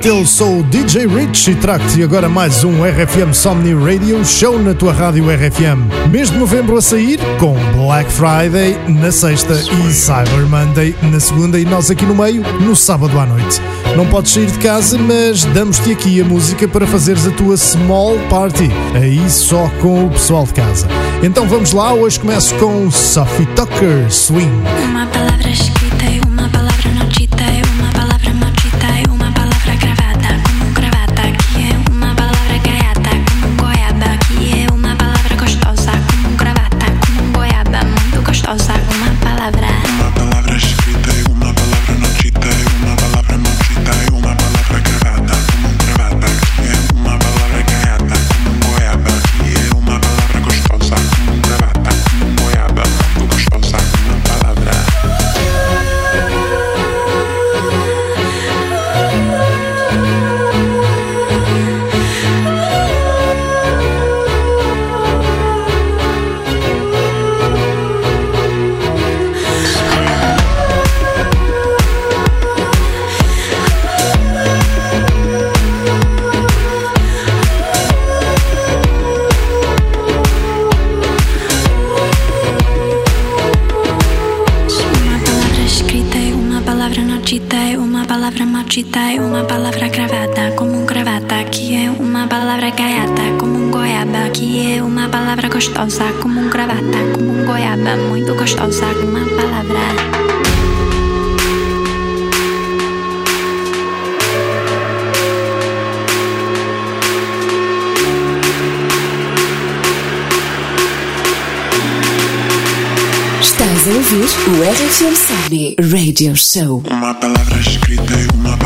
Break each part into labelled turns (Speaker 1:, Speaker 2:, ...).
Speaker 1: noite, eu sou o DJ Rich e trago-te agora mais um RFM Somni Radio Show na tua rádio RFM. Mês de novembro a sair, com Black Friday na sexta e Cyber Monday na segunda e nós aqui no meio, no sábado à noite. Não podes sair de casa, mas damos-te aqui a música para fazeres a tua small party, aí só com o pessoal de casa. Então vamos lá, hoje começo com Sophie Tucker Swing.
Speaker 2: Maldita e uma palavra gravada como gravata que é uma palavra gaiata como goiaba que é uma palavra gostosa como gravata como goiaba muito gostosa uma palavra
Speaker 3: Somni Radio Show.
Speaker 4: Uma palavra escrita e uma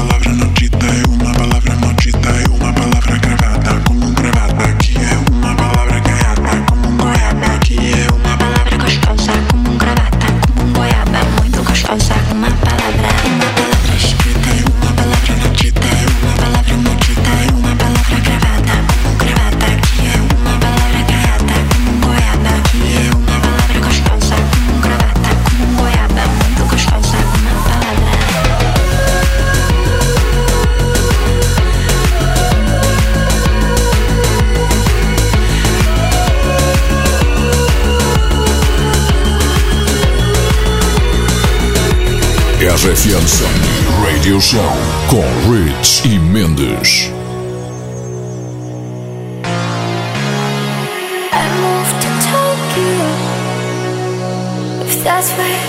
Speaker 5: Radio Show. Com Rich e Mendes.
Speaker 2: I moved to Tokyo. If that's where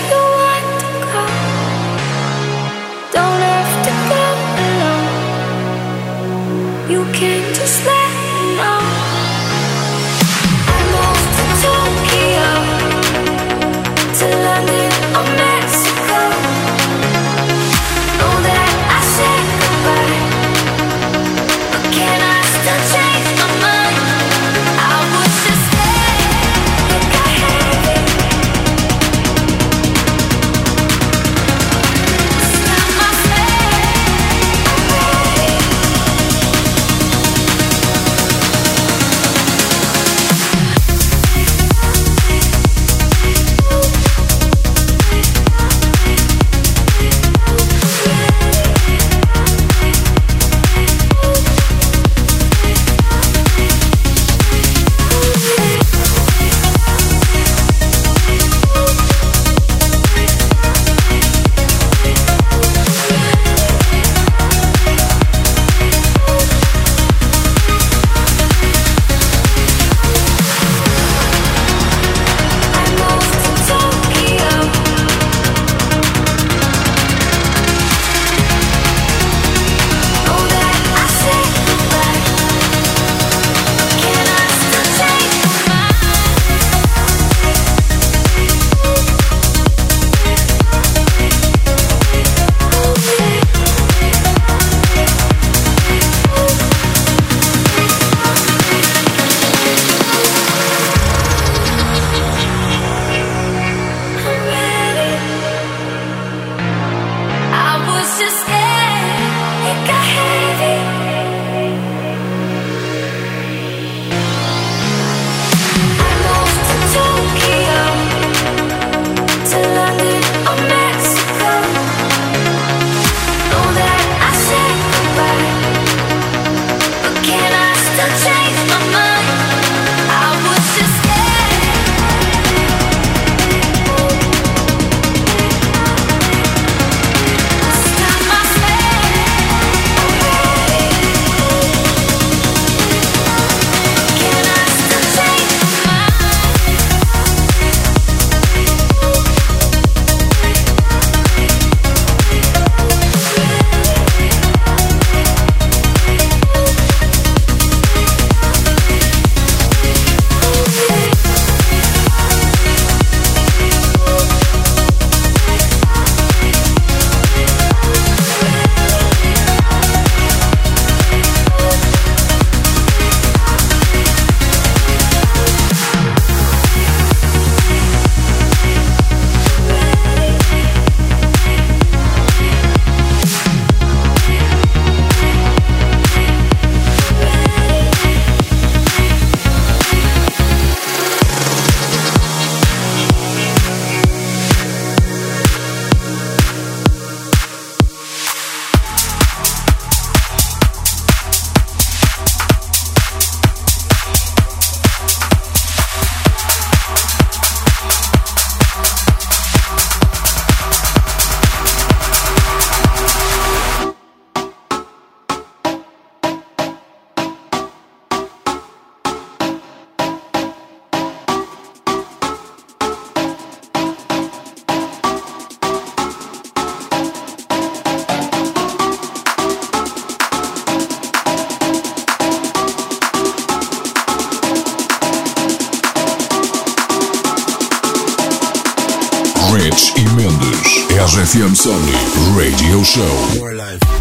Speaker 6: Radio Show.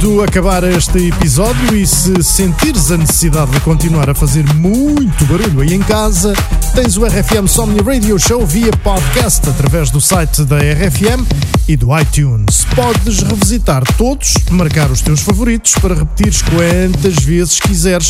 Speaker 1: Quando acabar este episódio e se sentires a necessidade de continuar a fazer muito barulho aí em casa, tens o RFM Somni Radio Show via podcast através do site da RFM e do iTunes. Podes revisitar todos, marcar os teus favoritos para repetires quantas vezes quiseres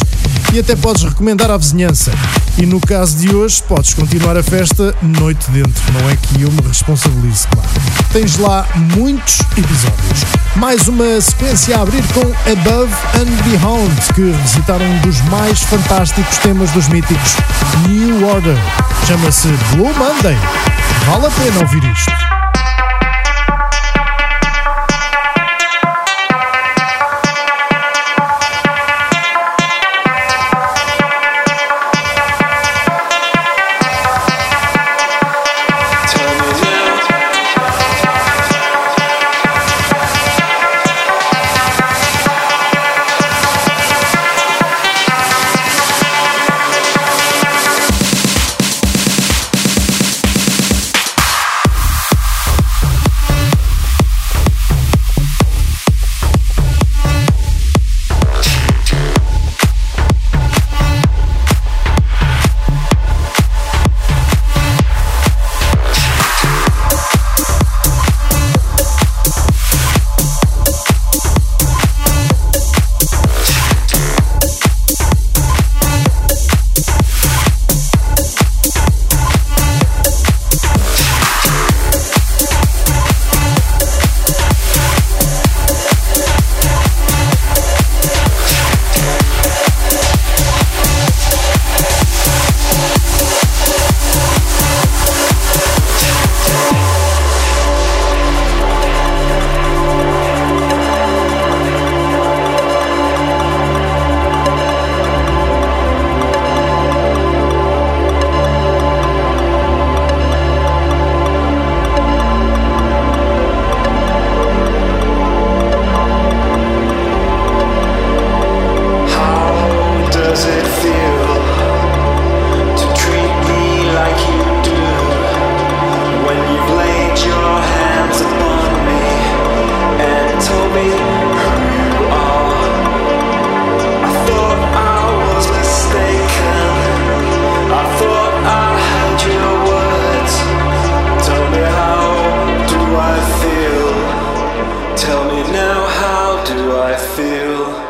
Speaker 1: e até podes recomendar à vizinhança. E no caso de hoje, podes continuar a festa noite dentro, não é que eu me responsabilize, claro. Tens lá muitos episódios. Mais uma sequência a abrir com Above and Beyond, que revisitaram um dos mais fantásticos temas dos míticos New Order. Chama-se Blue Monday. Vale a pena ouvir isto.
Speaker 2: I feel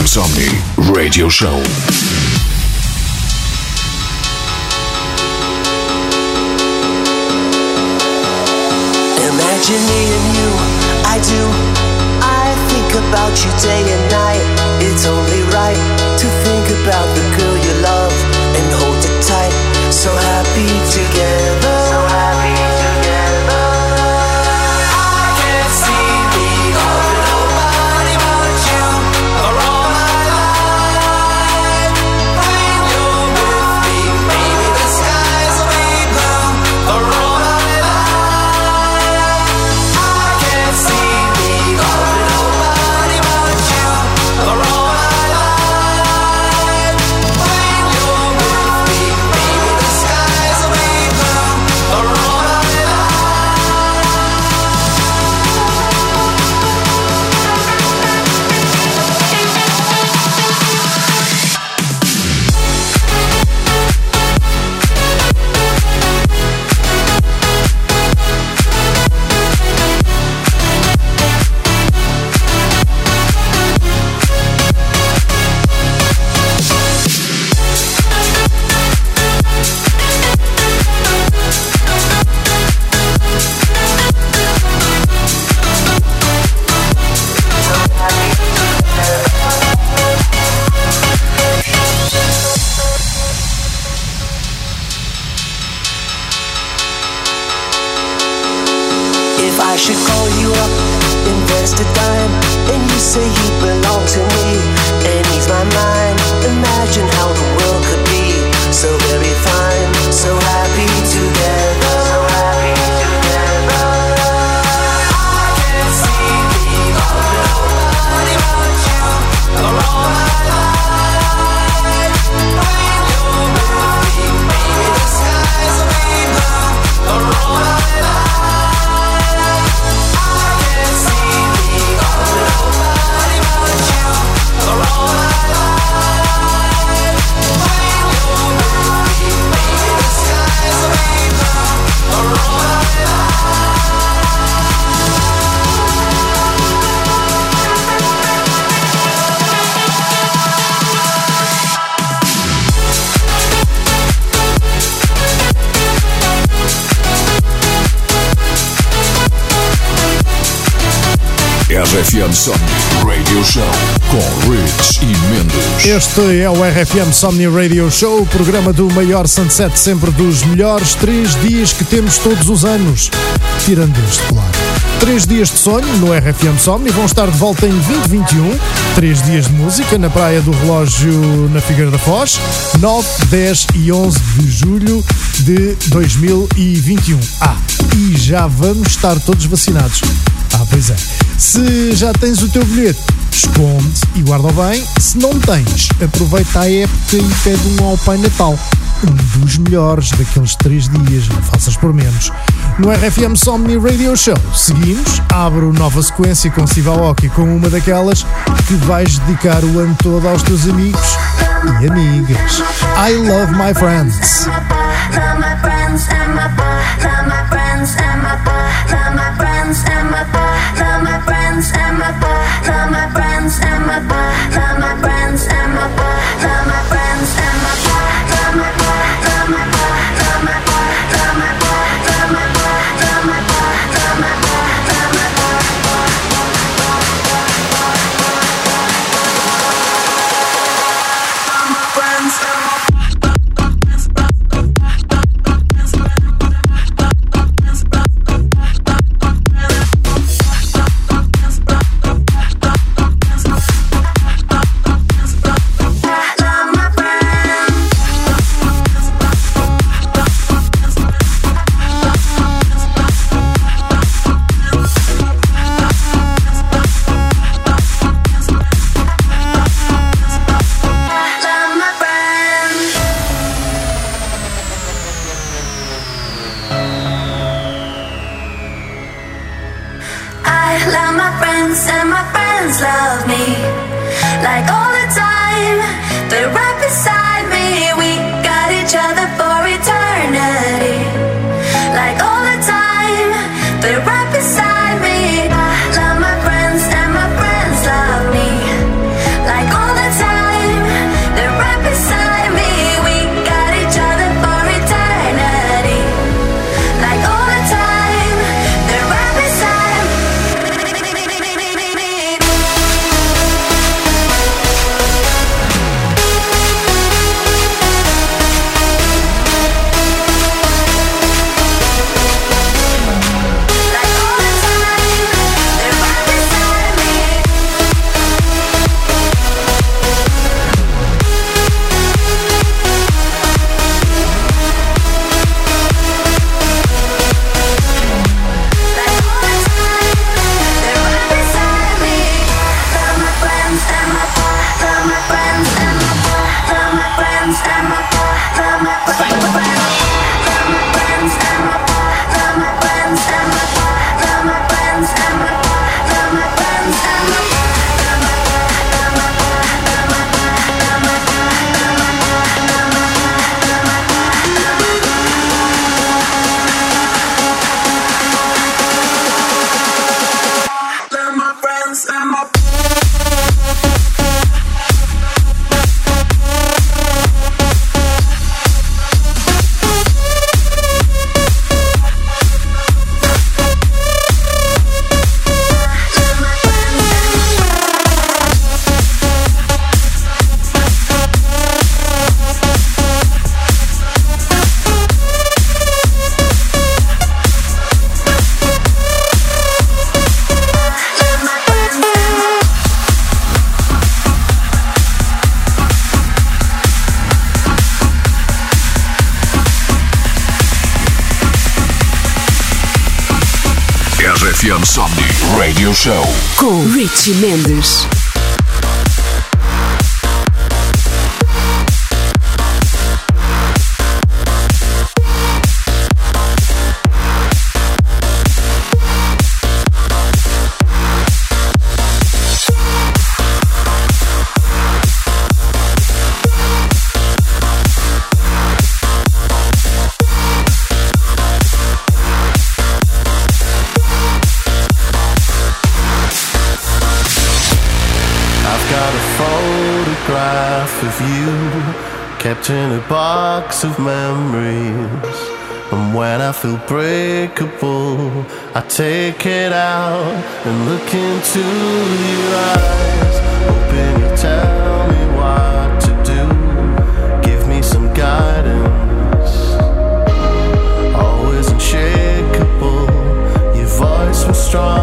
Speaker 6: RFM Somni Radio Show.
Speaker 7: Imagine me and you, I do. I think about you day and night. It's only right to think
Speaker 6: RFM Somni Radio Show com Rich e Mendes.
Speaker 1: Este é o RFM Somni Radio Show, o programa do maior sunset sempre dos melhores três dias que temos todos os anos. Tirando este, claro. Três dias de sonho no RFM Somni vão estar de volta em 2021. Três dias de música na Praia do Relógio na Figueira da Foz, 9, 10 e 11 de julho de 2021. Ah, e já vamos estar todos vacinados. Ah, pois é. Se já tens o teu bilhete, esconde e guarda bem. Se não tens, aproveita a época e pede um ao Pai Natal. Um dos melhores daqueles três dias, não faças por menos. No RFM Somni Radio Show, seguimos, abro nova sequência com Steve Aoki com uma daquelas que vais dedicar o ano todo aos teus amigos e amigas. I love my friends.
Speaker 8: Love my friends and my friends and my, friends and my friends.
Speaker 3: Richie Mendes.
Speaker 9: box of memories. And when I feel breakable, I take it out and look into your eyes. Hoping you tell me what to do. Give me some guidance. Always unshakable, your voice was strong.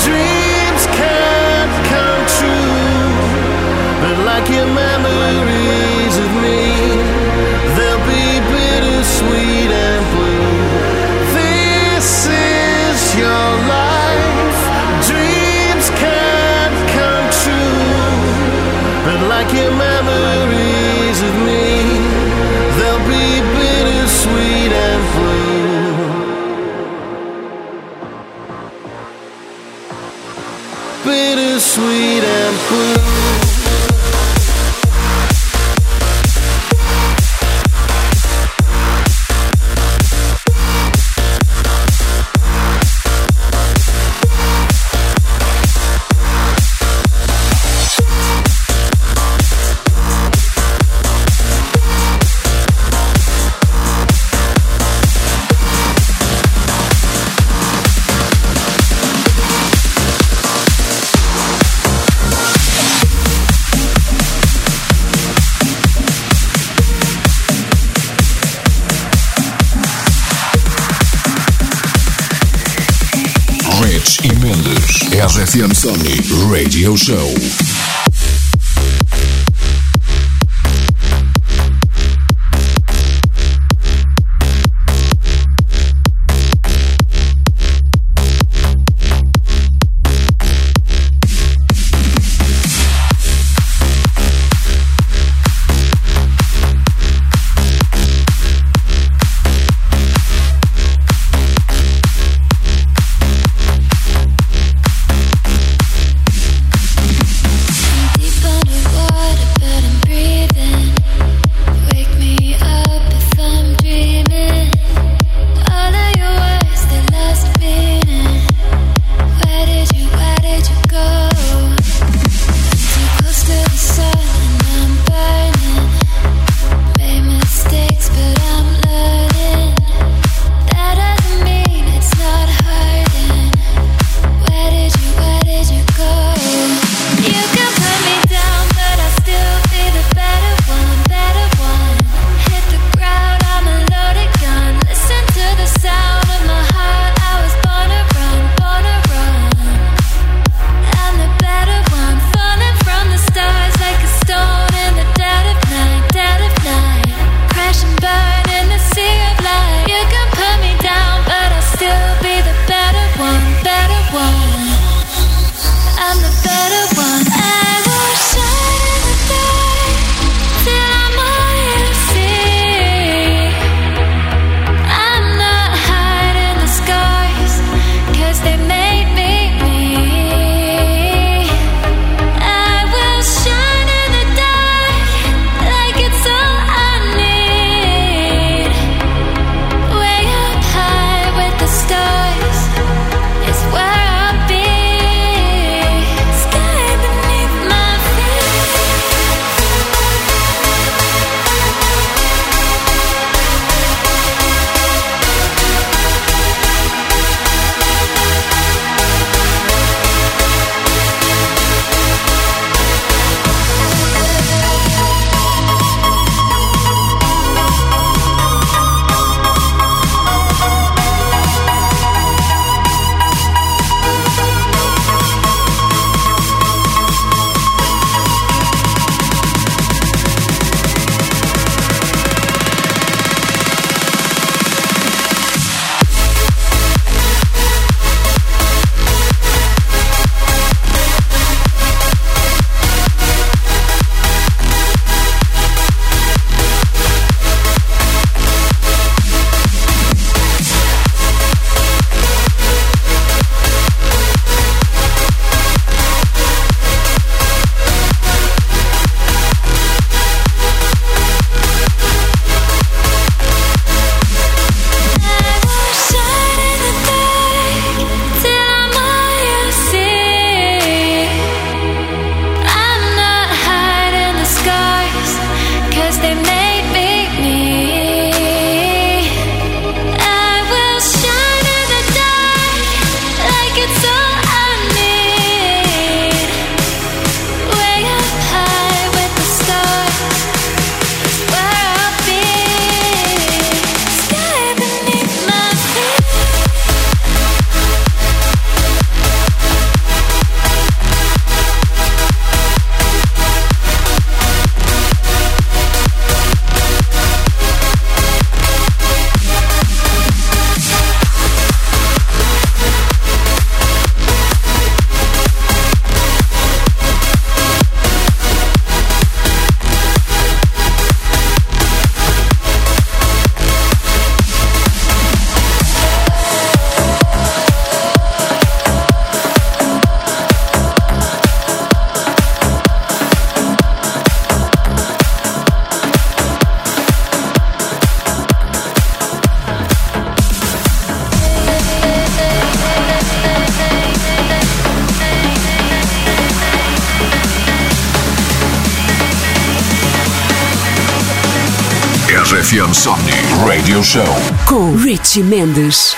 Speaker 9: dreams can't come true. But like your
Speaker 2: memory. Sony Radio Show. FM Somni Radio Show
Speaker 3: com Richie Mendes.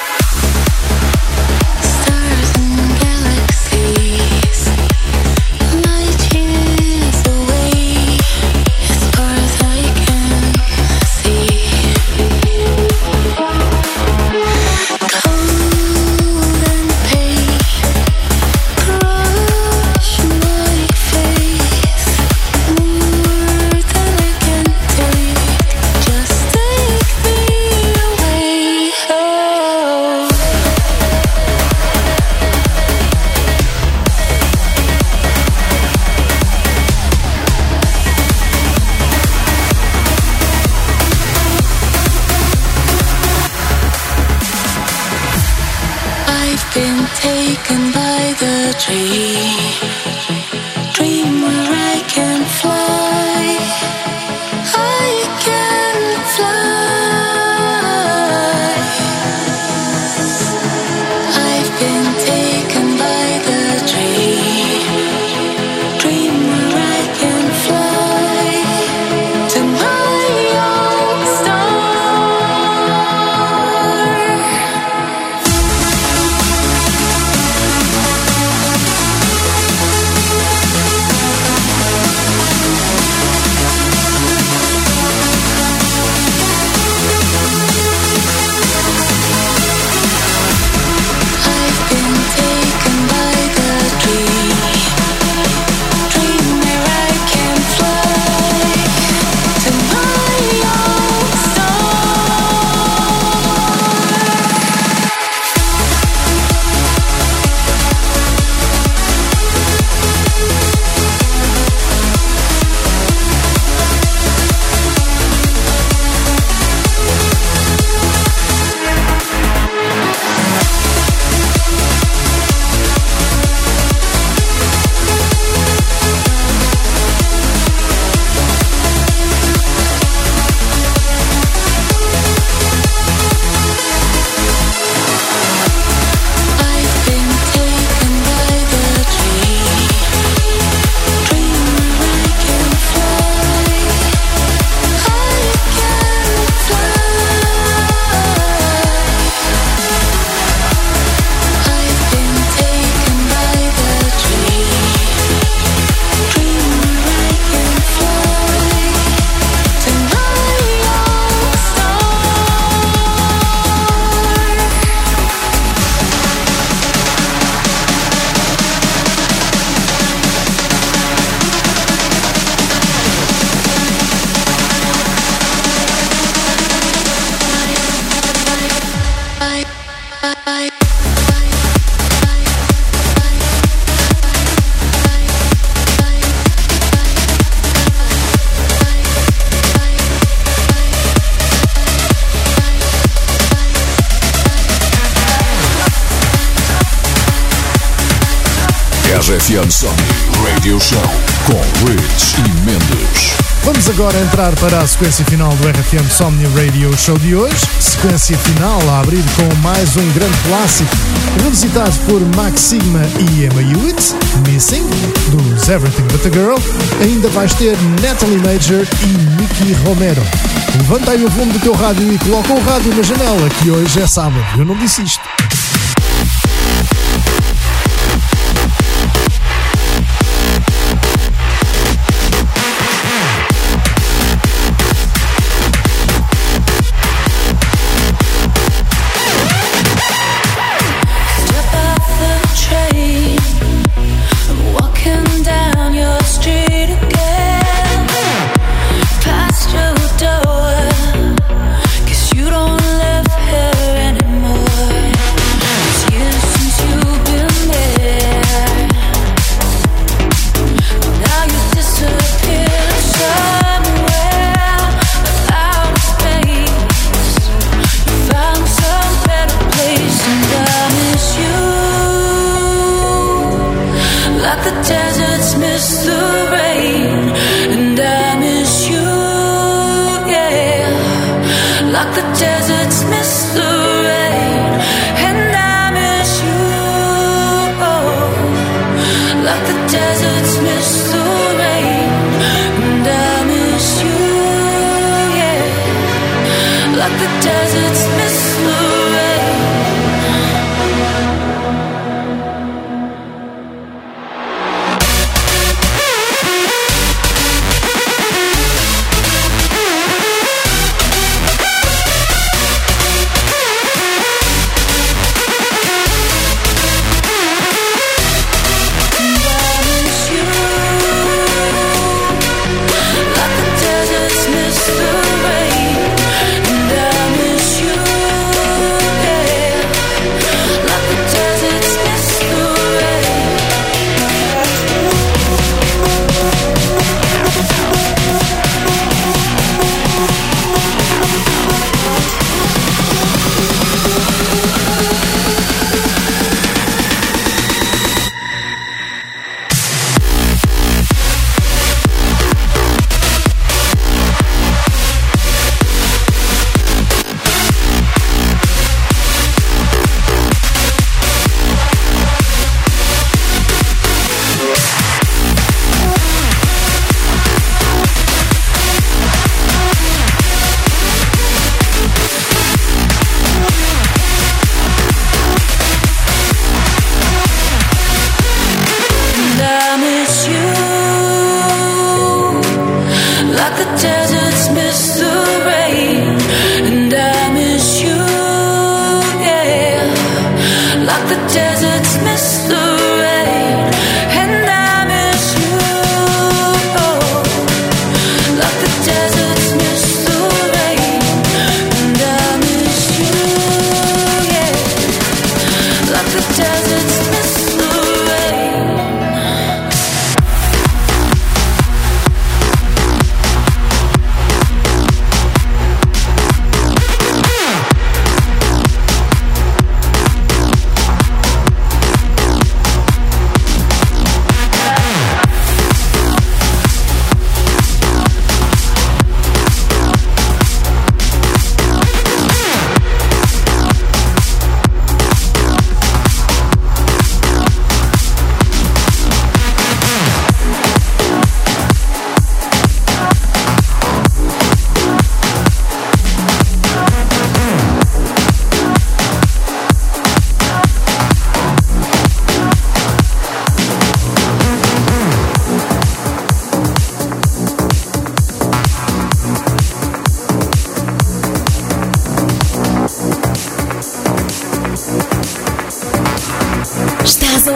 Speaker 2: agora entrar para a sequência final do RFM Somnia Radio Show de hoje. Sequência final a abrir com mais um grande clássico, revisitado por Max Sigma e Emma Hewitt, Missing, dos Everything But a Girl. Ainda vais ter Natalie Major e Nicky Romero. Levanta aí o volume do teu rádio e coloca o rádio na janela, que hoje é sábado. Eu não disse isto.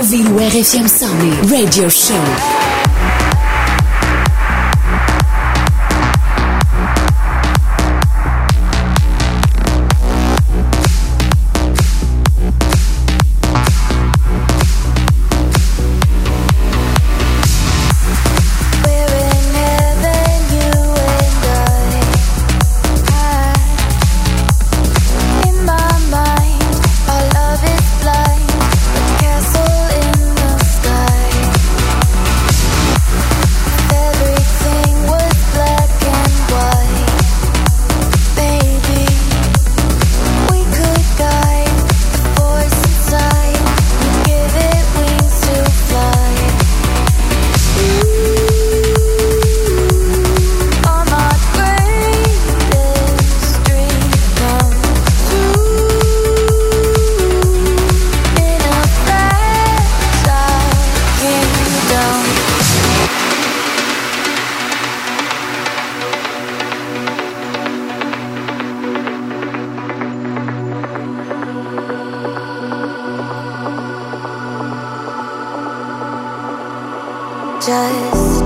Speaker 3: Ouvir o RFM Somni Radio Show.
Speaker 8: Just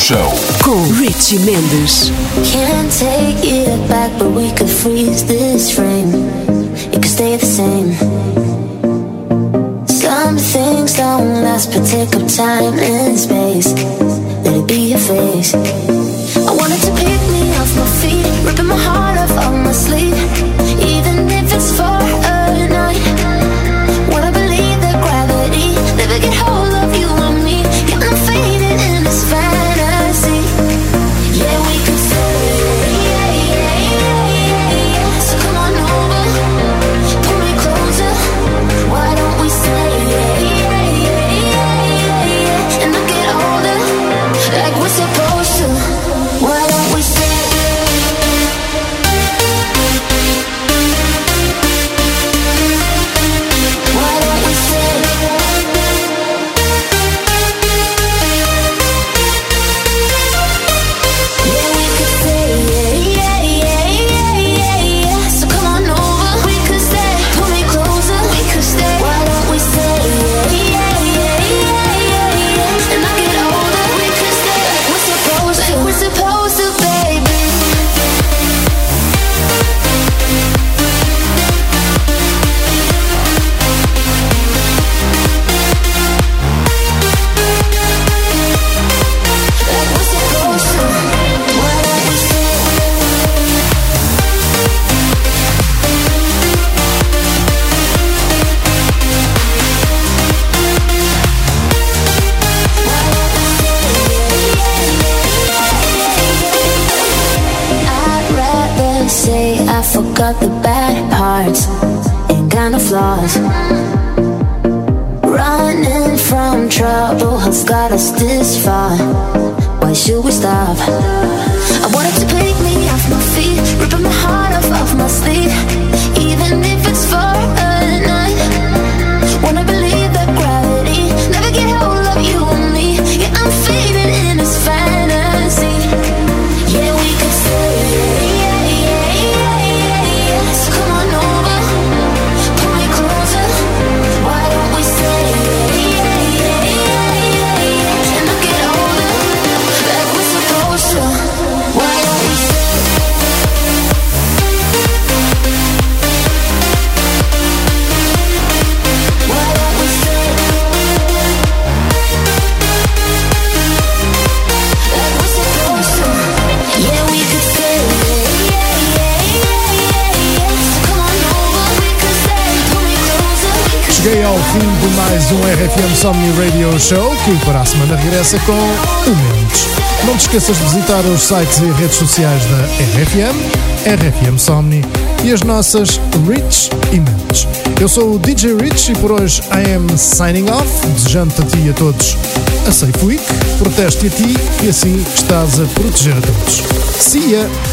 Speaker 6: Show.
Speaker 3: Com Richie Mendes.
Speaker 8: Can't take it back, but we could freeze this frame. It could stay the same. Some things don't last, but take up time and space. Let it be your face. I wanted to pick me off my feet, ripping my heart off of my sleeve. Even if it's for Forgot the bad parts and kind of flaws. Running from trouble has got us this far. Why should we stop?
Speaker 1: Um RFM Somni Radio Show, que para a semana regressa com o Mendes. Não te esqueças de visitar os sites e redes sociais da RFM, RFM Somni e as nossas Rich e Mendes. Eu sou o DJ Rich e por hoje I am signing off, desejando-te a ti e a todos a Safe Week, proteste a ti e assim estás a proteger a todos. See ya!